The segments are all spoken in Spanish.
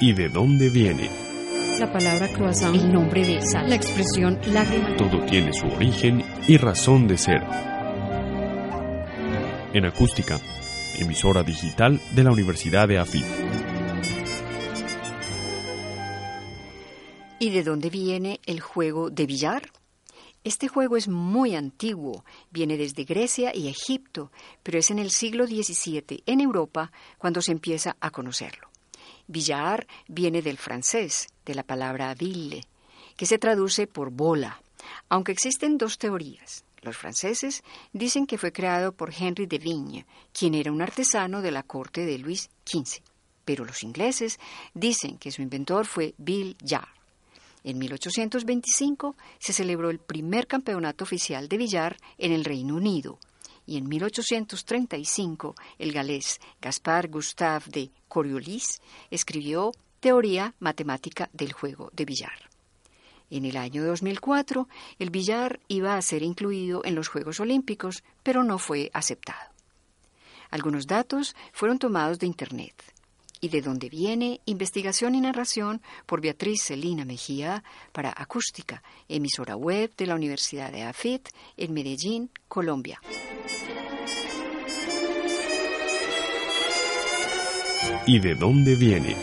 ¿Y de dónde viene? La palabra croissant, el nombre de sal, la expresión lágrima. Todo tiene su origen y razón de ser. En acústica, emisora digital de la Universidad de AFIT. ¿Y de dónde viene el juego de billar? Este juego es muy antiguo, viene desde Grecia y Egipto, pero es en el siglo XVII en Europa cuando se empieza a conocerlo. Billar viene del francés, de la palabra ville, que se traduce por bola, aunque existen dos teorías. Los franceses dicen que fue creado por Henry de Vigne, quien era un artesano de la corte de Luis XV, pero los ingleses dicen que su inventor fue Bill. En 1825 se celebró el primer campeonato oficial de billar en el Reino Unido y en 1835 el galés Gaspard Gustave de Coriolis escribió Teoría Matemática del Juego de Billar. En el año 2004, el billar iba a ser incluido en los Juegos Olímpicos, pero no fue aceptado. Algunos datos fueron tomados de Internet y de dónde viene investigación y narración por Beatriz Celina Mejía para Acústica, emisora web de la Universidad de AFIT en Medellín, Colombia. ¿Y de dónde viene?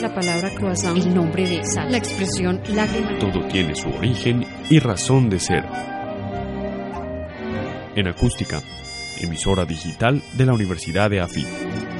La palabra croissant, el nombre de sal, la expresión lágrima. Todo tiene su origen y razón de ser. En acústica, emisora digital de la Universidad de AFIT.